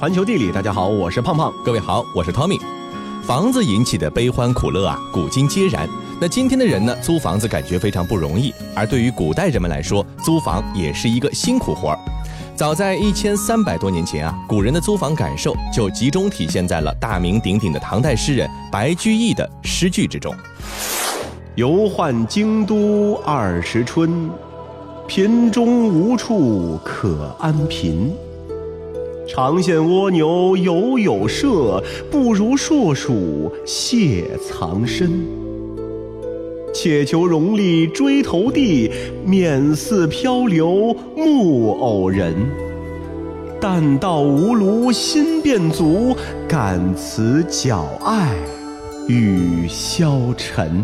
环球地理，大家好，我是胖胖。各位好，我是 Tommy。房子引起的悲欢苦乐啊，古今皆然。那今天的人呢，租房子感觉非常不容易，而对于古代人们来说，租房也是一个辛苦活儿。早在一千三百多年前啊，古人的租房感受就集中体现在了大名鼎鼎的唐代诗人白居易的诗句之中。游宦京都二十春，贫中无处可安贫。长羡蜗牛犹有舍，不如硕鼠蟹藏身。且求荣利追头地，免似漂流木偶人。但道无庐心便足，感此脚爱与消沉。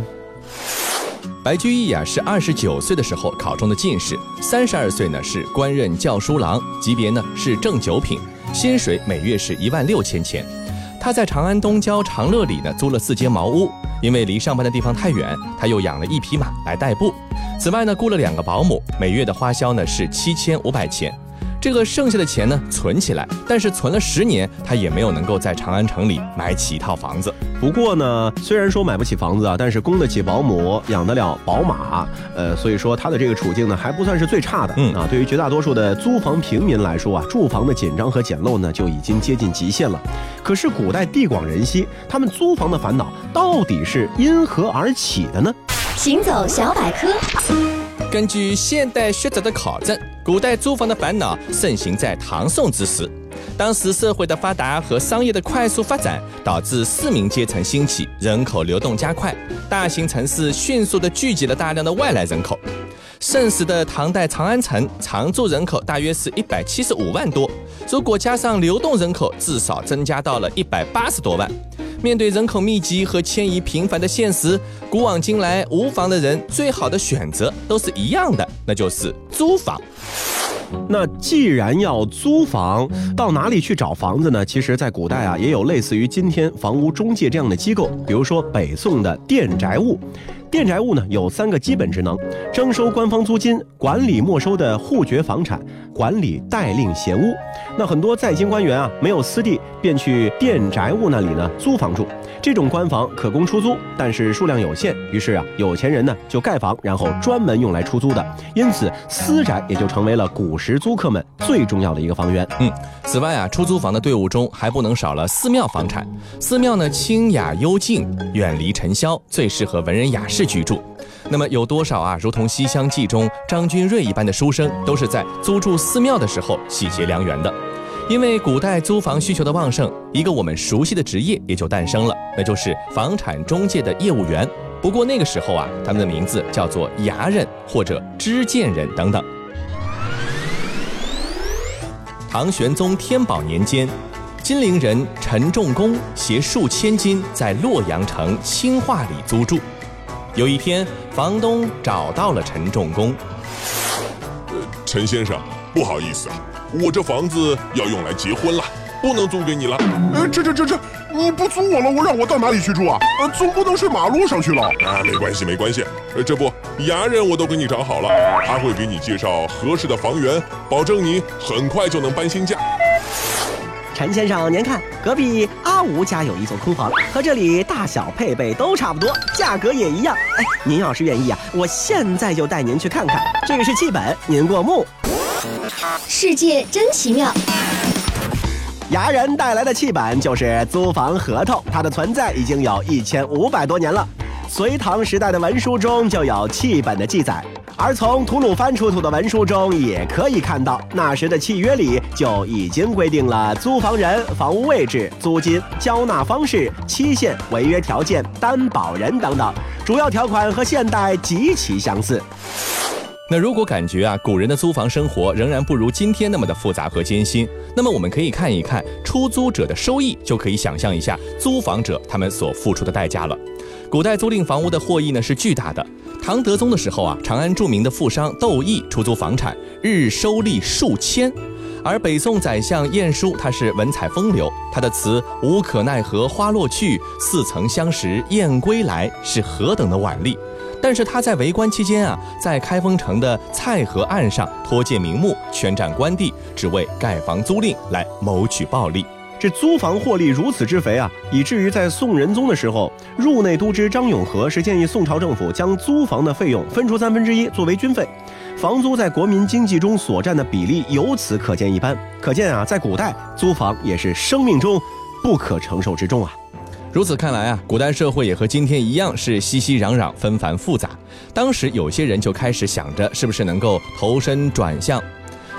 白居易呀，是二十九岁的时候考中的进士，三十二岁呢是官任校书郎，级别呢是正九品。薪水每月是一万六千钱，他在长安东郊长乐里呢租了四间茅屋，因为离上班的地方太远，他又养了一匹马来代步。此外呢，雇了两个保姆，每月的花销呢是七千五百钱。这个剩下的钱呢，存起来，但是存了十年，他也没有能够在长安城里买起一套房子。不过呢，虽然说买不起房子啊，但是供得起保姆，养得了宝马，呃，所以说他的这个处境呢，还不算是最差的。嗯啊，对于绝大多数的租房平民来说啊，住房的紧张和简陋呢，就已经接近极限了。可是古代地广人稀，他们租房的烦恼到底是因何而起的呢？行走小百科，根据现代学者的考证。古代租房的烦恼盛行在唐宋之时，当时社会的发达和商业的快速发展，导致市民阶层兴起，人口流动加快，大型城市迅速地聚集了大量的外来人口。盛时的唐代长安城常住人口大约是一百七十五万多，如果加上流动人口，至少增加到了一百八十多万。面对人口密集和迁移频繁的现实，古往今来无房的人最好的选择都是一样的，那就是租房。那既然要租房，到哪里去找房子呢？其实，在古代啊，也有类似于今天房屋中介这样的机构，比如说北宋的店宅物。店宅物呢有三个基本职能：征收官方租金、管理没收的户爵房产、管理代令闲屋。那很多在京官员啊，没有私地，便去店宅物那里呢租房住。这种官房可供出租，但是数量有限，于是啊，有钱人呢就盖房，然后专门用来出租的。因此，私宅也就成为了古时租客们最重要的一个房源。嗯，此外啊，出租房的队伍中还不能少了寺庙房产。寺庙呢，清雅幽静，远离尘嚣，最适合文人雅士。居住，那么有多少啊？如同《西厢记》中张君瑞一般的书生，都是在租住寺庙的时候喜结良缘的。因为古代租房需求的旺盛，一个我们熟悉的职业也就诞生了，那就是房产中介的业务员。不过那个时候啊，他们的名字叫做衙人或者知见人等等。唐玄宗天宝年间，金陵人陈仲公携数千金在洛阳城清化里租住。有一天，房东找到了陈仲公。呃，陈先生，不好意思啊，我这房子要用来结婚了，不能租给你了。呃，这这这这，你不租我了，我让我到哪里去住啊？呃，总不能睡马路上去了。啊，没关系，没关系。呃，这不，牙人我都给你找好了，他会给你介绍合适的房源，保证你很快就能搬新家。陈先生，您看，隔壁阿吴家有一座空房，和这里大小配备都差不多，价格也一样。哎，您要是愿意啊，我现在就带您去看看。这个是契本，您过目。世界真奇妙。牙人带来的契本就是租房合同，它的存在已经有一千五百多年了。隋唐时代的文书中就有契本的记载。而从吐鲁番出土的文书中也可以看到，那时的契约里就已经规定了租房人、房屋位置、租金、交纳方式、期限、违约条件、担保人等等，主要条款和现代极其相似。那如果感觉啊，古人的租房生活仍然不如今天那么的复杂和艰辛，那么我们可以看一看出租者的收益，就可以想象一下租房者他们所付出的代价了。古代租赁房屋的获益呢是巨大的。唐德宗的时候啊，长安著名的富商窦毅出租房产，日收利数千。而北宋宰相晏殊，他是文采风流，他的词“无可奈何花落去，似曾相识燕归来”是何等的婉丽。但是他在为官期间啊，在开封城的蔡河岸上托借名目，圈占官地，只为盖房租赁来谋取暴利。这租房获利如此之肥啊，以至于在宋仁宗的时候，入内都知张永和是建议宋朝政府将租房的费用分出三分之一作为军费，房租在国民经济中所占的比例由此可见一斑。可见啊，在古代租房也是生命中不可承受之重啊。如此看来啊，古代社会也和今天一样是熙熙攘攘、纷繁复杂。当时有些人就开始想着，是不是能够投身转向。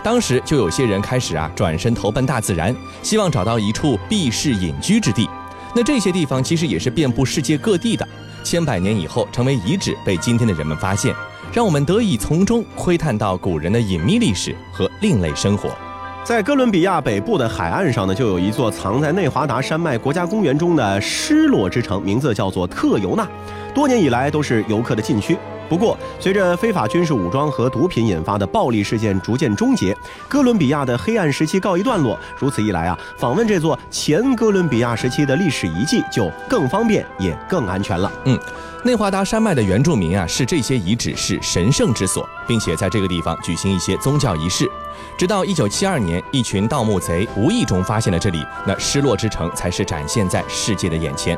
当时就有些人开始啊转身投奔大自然，希望找到一处避世隐居之地。那这些地方其实也是遍布世界各地的，千百年以后成为遗址，被今天的人们发现，让我们得以从中窥探到古人的隐秘历史和另类生活。在哥伦比亚北部的海岸上呢，就有一座藏在内华达山脉国家公园中的失落之城，名字叫做特尤纳，多年以来都是游客的禁区。不过，随着非法军事武装和毒品引发的暴力事件逐渐终结，哥伦比亚的黑暗时期告一段落。如此一来啊，访问这座前哥伦比亚时期的历史遗迹就更方便也更安全了。嗯，内华达山脉的原住民啊，视这些遗址是神圣之所，并且在这个地方举行一些宗教仪式。直到一九七二年，一群盗墓贼无意中发现了这里，那失落之城才是展现在世界的眼前。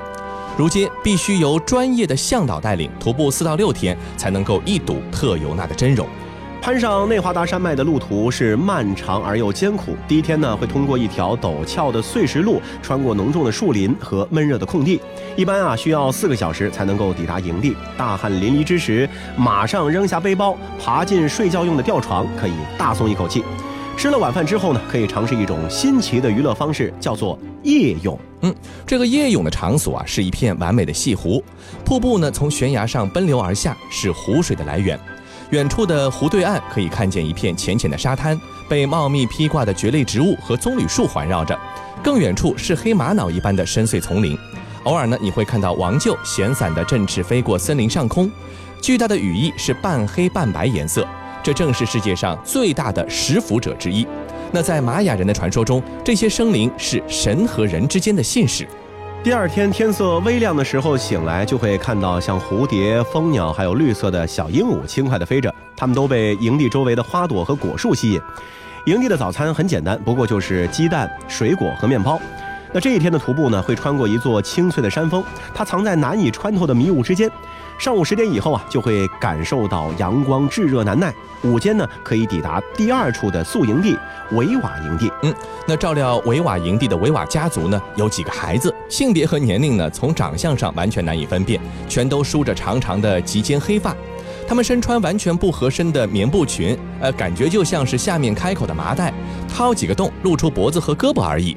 如今必须由专业的向导带领，徒步四到六天才能够一睹特尤纳的真容。攀上内华达山脉的路途是漫长而又艰苦。第一天呢，会通过一条陡峭的碎石路，穿过浓重的树林和闷热的空地，一般啊需要四个小时才能够抵达营地。大汗淋漓之时，马上扔下背包，爬进睡觉用的吊床，可以大松一口气。吃了晚饭之后呢，可以尝试一种新奇的娱乐方式，叫做夜泳。嗯，这个夜泳的场所啊，是一片完美的西湖，瀑布呢从悬崖上奔流而下，是湖水的来源。远处的湖对岸可以看见一片浅浅的沙滩，被茂密披挂的蕨类植物和棕榈树环绕着。更远处是黑玛瑙一般的深邃丛林，偶尔呢你会看到王鹫闲散的振翅飞过森林上空，巨大的羽翼是半黑半白颜色。这正是世界上最大的食腐者之一。那在玛雅人的传说中，这些生灵是神和人之间的信使。第二天天色微亮的时候醒来，就会看到像蝴蝶、蜂鸟，还有绿色的小鹦鹉轻快地飞着。它们都被营地周围的花朵和果树吸引。营地的早餐很简单，不过就是鸡蛋、水果和面包。那这一天的徒步呢，会穿过一座清脆的山峰，它藏在难以穿透的迷雾之间。上午十点以后啊，就会感受到阳光炙热难耐。午间呢，可以抵达第二处的宿营地维瓦营地。嗯，那照料维瓦营地的维瓦家族呢，有几个孩子，性别和年龄呢，从长相上完全难以分辨，全都梳着长长的及肩黑发。他们身穿完全不合身的棉布裙，呃，感觉就像是下面开口的麻袋，掏几个洞，露出脖子和胳膊而已。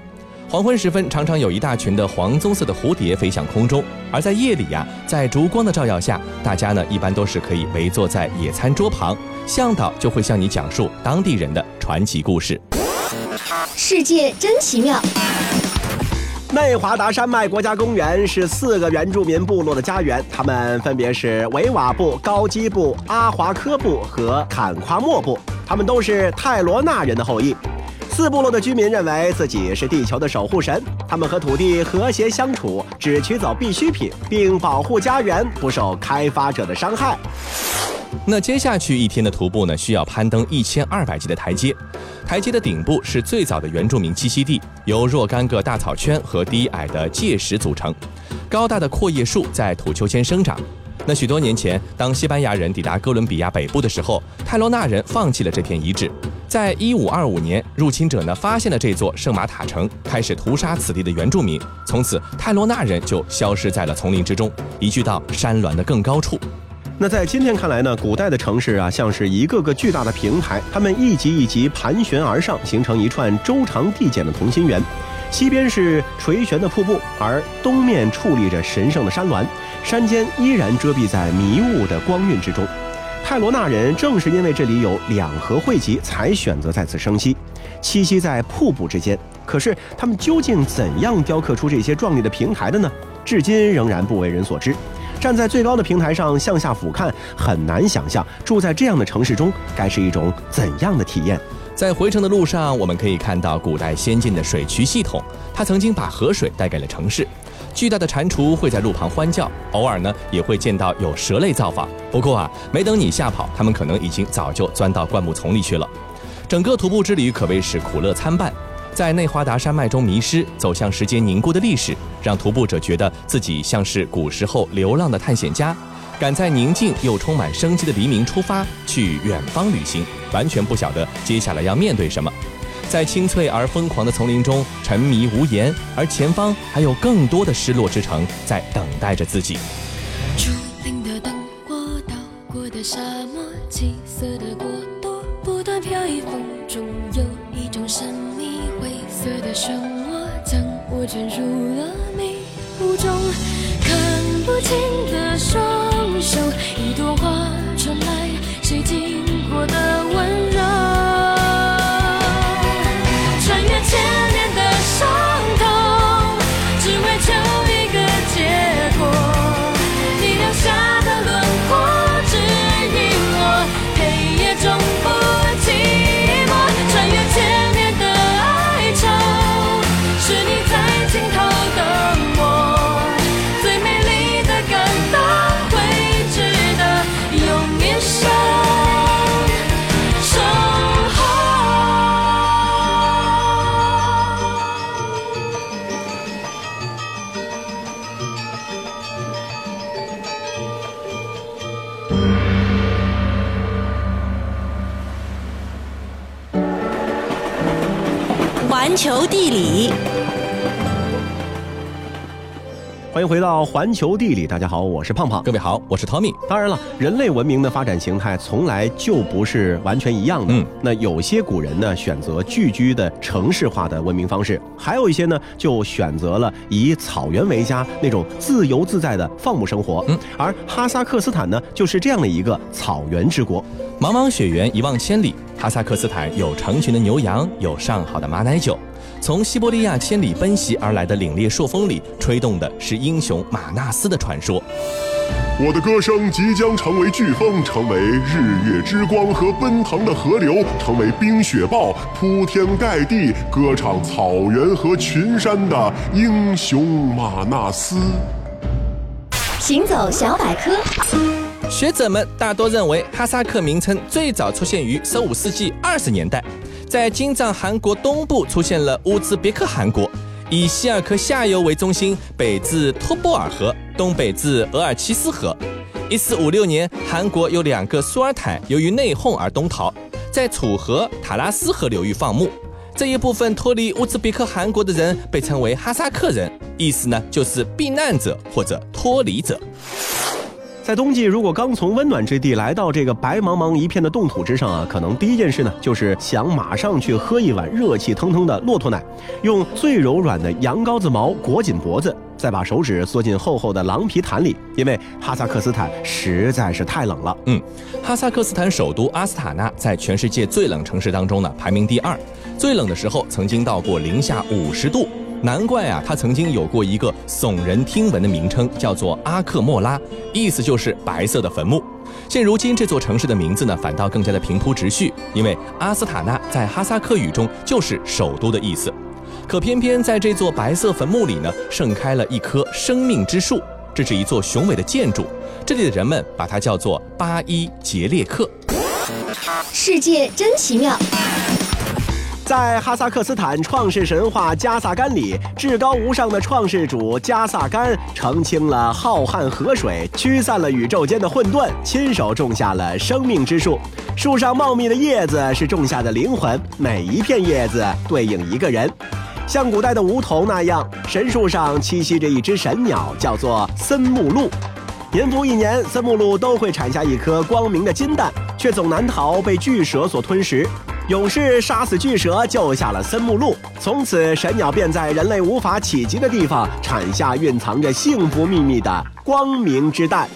黄昏时分，常常有一大群的黄棕色的蝴蝶飞向空中。而在夜里呀，在烛光的照耀下，大家呢一般都是可以围坐在野餐桌旁，向导就会向你讲述当地人的传奇故事。世界真奇妙！内华达山脉国家公园是四个原住民部落的家园，他们分别是维瓦部、高基部、阿华科部和坎夸莫部，他们都是泰罗纳人的后裔。四部落的居民认为自己是地球的守护神，他们和土地和谐相处，只取走必需品，并保护家园不受开发者的伤害。那接下去一天的徒步呢，需要攀登一千二百级的台阶，台阶的顶部是最早的原住民栖息地，由若干个大草圈和低矮的界石组成，高大的阔叶树在土丘间生长。那许多年前，当西班牙人抵达哥伦比亚北部的时候，泰罗纳人放弃了这片遗址。在一五二五年，入侵者呢发现了这座圣马塔城，开始屠杀此地的原住民。从此，泰罗纳人就消失在了丛林之中，移居到山峦的更高处。那在今天看来呢，古代的城市啊，像是一个个巨大的平台，它们一级一级盘旋而上，形成一串周长递减的同心圆。西边是垂悬的瀑布，而东面矗立着神圣的山峦。山间依然遮蔽在迷雾的光晕之中。泰罗纳人正是因为这里有两河汇集，才选择在此生息，栖息在瀑布之间。可是他们究竟怎样雕刻出这些壮丽的平台的呢？至今仍然不为人所知。站在最高的平台上向下俯瞰，很难想象住在这样的城市中该是一种怎样的体验。在回程的路上，我们可以看到古代先进的水渠系统，它曾经把河水带给了城市。巨大的蟾蜍会在路旁欢叫，偶尔呢也会见到有蛇类造访。不过啊，没等你吓跑，它们可能已经早就钻到灌木丛里去了。整个徒步之旅可谓是苦乐参半，在内华达山脉中迷失，走向时间凝固的历史，让徒步者觉得自己像是古时候流浪的探险家，赶在宁静又充满生机的黎明出发，去远方旅行，完全不晓得接下来要面对什么。在清脆而疯狂的丛林中沉迷无言，而前方还有更多的失落之城在等待着自己。竹林的灯火，到过的沙漠，七色的国度，不断飘逸风中，有一种神秘灰色的漩涡，将我卷入了迷雾中，看不清全球地理，欢迎回到环球地理，大家好，我是胖胖。各位好，我是 Tommy。当然了，人类文明的发展形态从来就不是完全一样的。嗯那有些古人呢选择聚居的城市化的文明方式，还有一些呢就选择了以草原为家那种自由自在的放牧生活。嗯，而哈萨克斯坦呢就是这样的一个草原之国。茫茫雪原一望千里，哈萨克斯坦有成群的牛羊，有上好的马奶酒。从西伯利亚千里奔袭而来的凛冽朔风里，吹动的是英雄马纳斯的传说。我的歌声即将成为飓风，成为日月之光和奔腾的河流，成为冰雪暴，铺天盖地歌唱草原和群山的英雄马纳斯。行走小百科，学者们大多认为，哈萨克名称最早出现于十五世纪二十年代，在今藏韩国东部出现了乌兹别克汗国，以希尔克下游为中心，北至托波尔河，东北至额尔齐斯河。一四五六年，韩国有两个苏尔坦由于内讧而东逃，在楚河、塔拉斯河流域放牧。这一部分脱离乌兹别克汗国的人被称为哈萨克人，意思呢就是避难者或者脱离者。在冬季，如果刚从温暖之地来到这个白茫茫一片的冻土之上啊，可能第一件事呢，就是想马上去喝一碗热气腾腾的骆驼奶，用最柔软的羊羔子毛裹紧脖子，再把手指缩进厚厚的狼皮毯里，因为哈萨克斯坦实在是太冷了。嗯，哈萨克斯坦首都阿斯塔纳在全世界最冷城市当中呢排名第二，最冷的时候曾经到过零下五十度。难怪啊，它曾经有过一个耸人听闻的名称，叫做阿克莫拉，意思就是白色的坟墓。现如今这座城市的名字呢，反倒更加的平铺直叙，因为阿斯塔纳在哈萨克语中就是首都的意思。可偏偏在这座白色坟墓里呢，盛开了一棵生命之树，这是一座雄伟的建筑，这里的人们把它叫做巴伊杰列克。世界真奇妙。在哈萨克斯坦创世神话加萨干里，至高无上的创世主加萨干澄清了浩瀚河水，驱散了宇宙间的混沌，亲手种下了生命之树。树上茂密的叶子是种下的灵魂，每一片叶子对应一个人。像古代的梧桐那样，神树上栖息着一只神鸟，叫做森木鹿。年复一年，森木鹿都会产下一颗光明的金蛋，却总难逃被巨蛇所吞食。勇士杀死巨蛇，救下了森木鹿。从此，神鸟便在人类无法企及的地方产下蕴藏着幸福秘密的光明之蛋。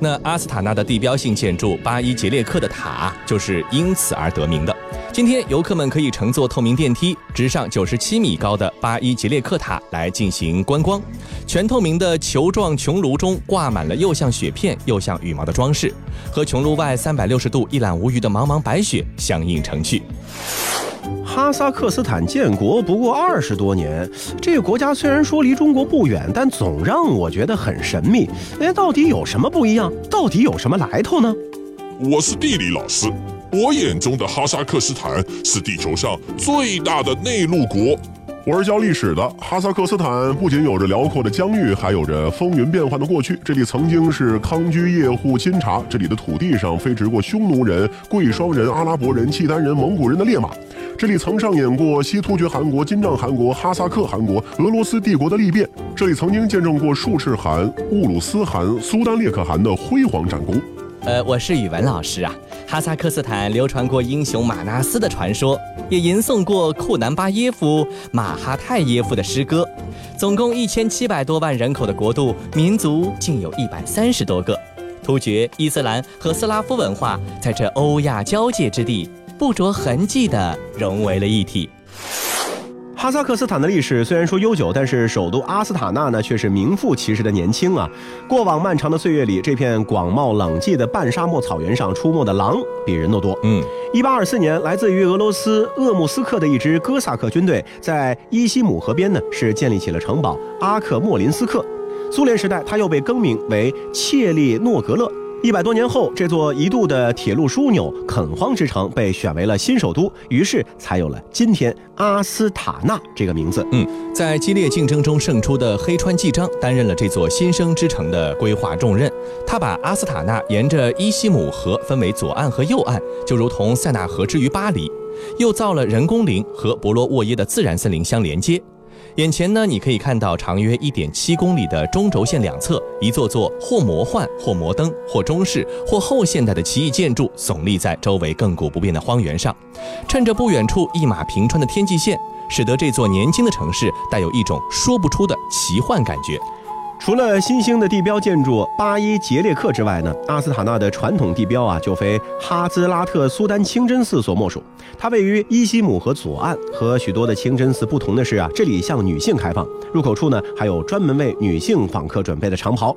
那阿斯塔纳的地标性建筑巴伊杰列克的塔就是因此而得名的。今天，游客们可以乘坐透明电梯，直上九十七米高的巴伊吉列克塔来进行观光。全透明的球状穹庐中挂满了又像雪片又像羽毛的装饰，和穹庐外三百六十度一览无余的茫茫白雪相映成趣。哈萨克斯坦建国不过二十多年，这个国家虽然说离中国不远，但总让我觉得很神秘。哎，到底有什么不一样？到底有什么来头呢？我是地理老师，我眼中的哈萨克斯坦是地球上最大的内陆国。我是教历史的。哈萨克斯坦不仅有着辽阔的疆域，还有着风云变幻的过去。这里曾经是康居叶护钦察，这里的土地上飞驰过匈奴人、贵霜人、阿拉伯人、契丹人、蒙古人的烈马。这里曾上演过西突厥汗国、金帐汗国、哈萨克汗国、俄罗斯帝国的历变。这里曾经见证过术赤汗、乌鲁斯汗、苏丹列可汗的辉煌战功。呃，我是语文老师啊。哈萨克斯坦流传过英雄马纳斯的传说，也吟诵过库南巴耶夫、马哈泰耶夫的诗歌。总共一千七百多万人口的国度，民族竟有一百三十多个。突厥、伊斯兰和斯拉夫文化在这欧亚交界之地，不着痕迹地融为了一体。哈萨克斯坦的历史虽然说悠久，但是首都阿斯塔纳呢却是名副其实的年轻啊。过往漫长的岁月里，这片广袤冷寂的半沙漠草原上出没的狼比人都多。嗯，一八二四年，来自于俄罗斯鄂木斯克的一支哥萨克军队，在伊西姆河边呢是建立起了城堡阿克莫林斯克。苏联时代，它又被更名为切利诺格勒。一百多年后，这座一度的铁路枢纽垦荒之城被选为了新首都，于是才有了今天阿斯塔纳这个名字。嗯，在激烈竞争中胜出的黑川纪章担任了这座新生之城的规划重任。他把阿斯塔纳沿着伊西姆河分为左岸和右岸，就如同塞纳河之于巴黎，又造了人工林和博罗沃耶的自然森林相连接。眼前呢，你可以看到长约一点七公里的中轴线两侧，一座座或魔幻、或摩登、或中式、或后现代的奇异建筑耸立在周围亘古不变的荒原上。趁着不远处一马平川的天际线，使得这座年轻的城市带有一种说不出的奇幻感觉。除了新兴的地标建筑巴伊杰列克之外呢，阿斯塔纳的传统地标啊，就非哈兹拉特苏丹清真寺所莫属。它位于伊西姆河左岸，和许多的清真寺不同的是啊，这里向女性开放，入口处呢还有专门为女性访客准备的长袍。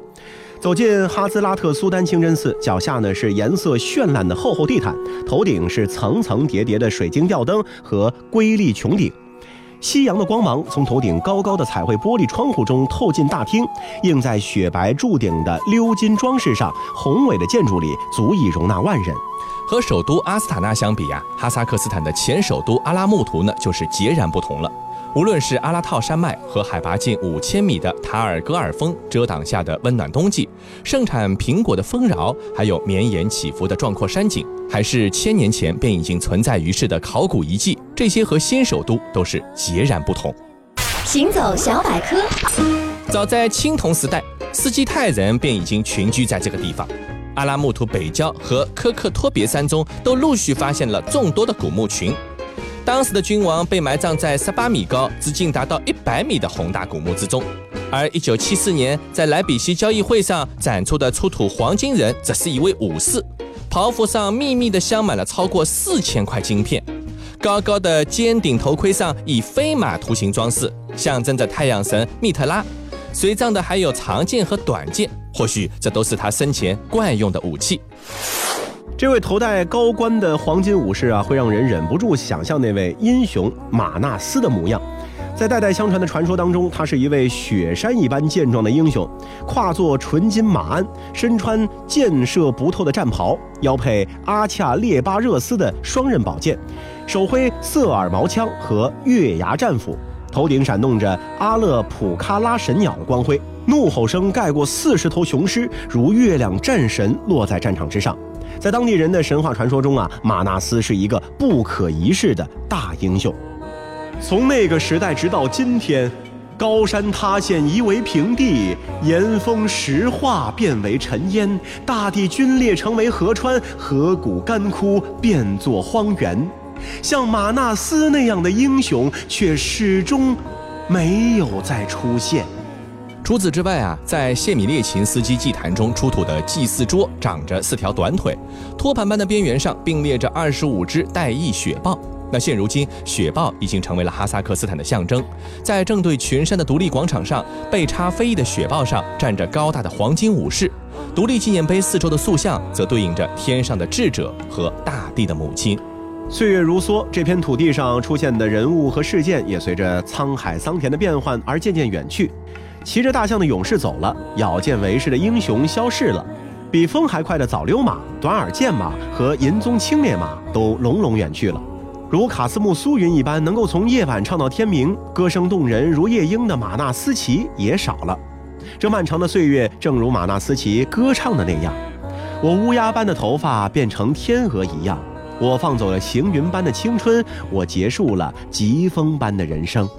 走进哈兹拉特苏丹清真寺，脚下呢是颜色绚烂的厚厚地毯，头顶是层层叠叠的水晶吊灯和瑰丽穹顶。夕阳的光芒从头顶高高的彩绘玻璃窗户中透进大厅，映在雪白柱顶的鎏金装饰上，宏伟的建筑里足以容纳万人。和首都阿斯塔纳相比呀，哈萨克斯坦的前首都阿拉木图呢，就是截然不同了。无论是阿拉套山脉和海拔近五千米的塔尔戈尔峰遮挡下的温暖冬季，盛产苹果的丰饶，还有绵延起伏的壮阔山景，还是千年前便已经存在于世的考古遗迹，这些和新首都都是截然不同。行走小百科，早在青铜时代，斯基泰人便已经群居在这个地方。阿拉木图北郊和科克托别山中都陆续发现了众多的古墓群。当时的君王被埋葬在十八米高、直径达到一百米的宏大古墓之中，而一九七四年在莱比锡交易会上展出的出土黄金人，则是一位武士，袍服上密密的镶满了超过四千块金片，高高的尖顶头盔上以飞马图形装饰，象征着太阳神密特拉。随葬的还有长剑和短剑，或许这都是他生前惯用的武器。这位头戴高冠的黄金武士啊，会让人忍不住想象那位英雄马纳斯的模样。在代代相传的传说当中，他是一位雪山一般健壮的英雄，跨坐纯金马鞍，身穿箭射不透的战袍，腰配阿恰列巴热斯的双刃宝剑，手挥瑟尔矛枪和月牙战斧，头顶闪动着阿勒普喀拉神鸟的光辉，怒吼声盖过四十头雄狮，如月亮战神落在战场之上。在当地人的神话传说中啊，马纳斯是一个不可一世的大英雄。从那个时代直到今天，高山塌陷夷为平地，岩峰石化变为尘烟，大地龟裂成为河川，河谷干枯变作荒原。像马纳斯那样的英雄，却始终没有再出现。除此之外啊，在谢米列琴斯基祭坛中出土的祭祀桌长着四条短腿，托盘般的边缘上并列着二十五只带翼雪豹。那现如今，雪豹已经成为了哈萨克斯坦的象征。在正对群山的独立广场上，背插飞翼的雪豹上站着高大的黄金武士，独立纪念碑四周的塑像则对应着天上的智者和大地的母亲。岁月如梭，这片土地上出现的人物和事件也随着沧海桑田的变换而渐渐远去。骑着大象的勇士走了，咬剑为士的英雄消逝了，比风还快的早溜马、短耳剑马和银鬃青烈马都隆隆远去了。如卡斯木苏云一般能够从夜晚唱到天明，歌声动人如夜莺的马纳斯奇也少了。这漫长的岁月，正如马纳斯奇歌唱的那样，我乌鸦般的头发变成天鹅一样。我放走了行云般的青春，我结束了疾风般的人生。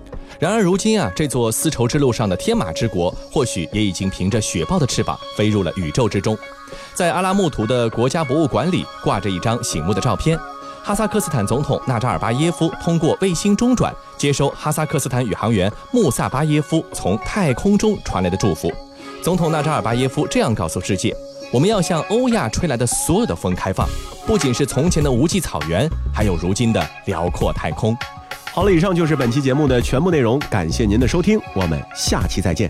然而如今啊，这座丝绸之路上的天马之国，或许也已经凭着雪豹的翅膀飞入了宇宙之中。在阿拉木图的国家博物馆里，挂着一张醒目的照片。哈萨克斯坦总统纳扎尔巴耶夫通过卫星中转接收哈萨克斯坦宇航员穆萨巴耶夫从太空中传来的祝福。总统纳扎尔巴耶夫这样告诉世界：“我们要向欧亚吹来的所有的风开放，不仅是从前的无际草原，还有如今的辽阔太空。”好了，以上就是本期节目的全部内容，感谢您的收听，我们下期再见。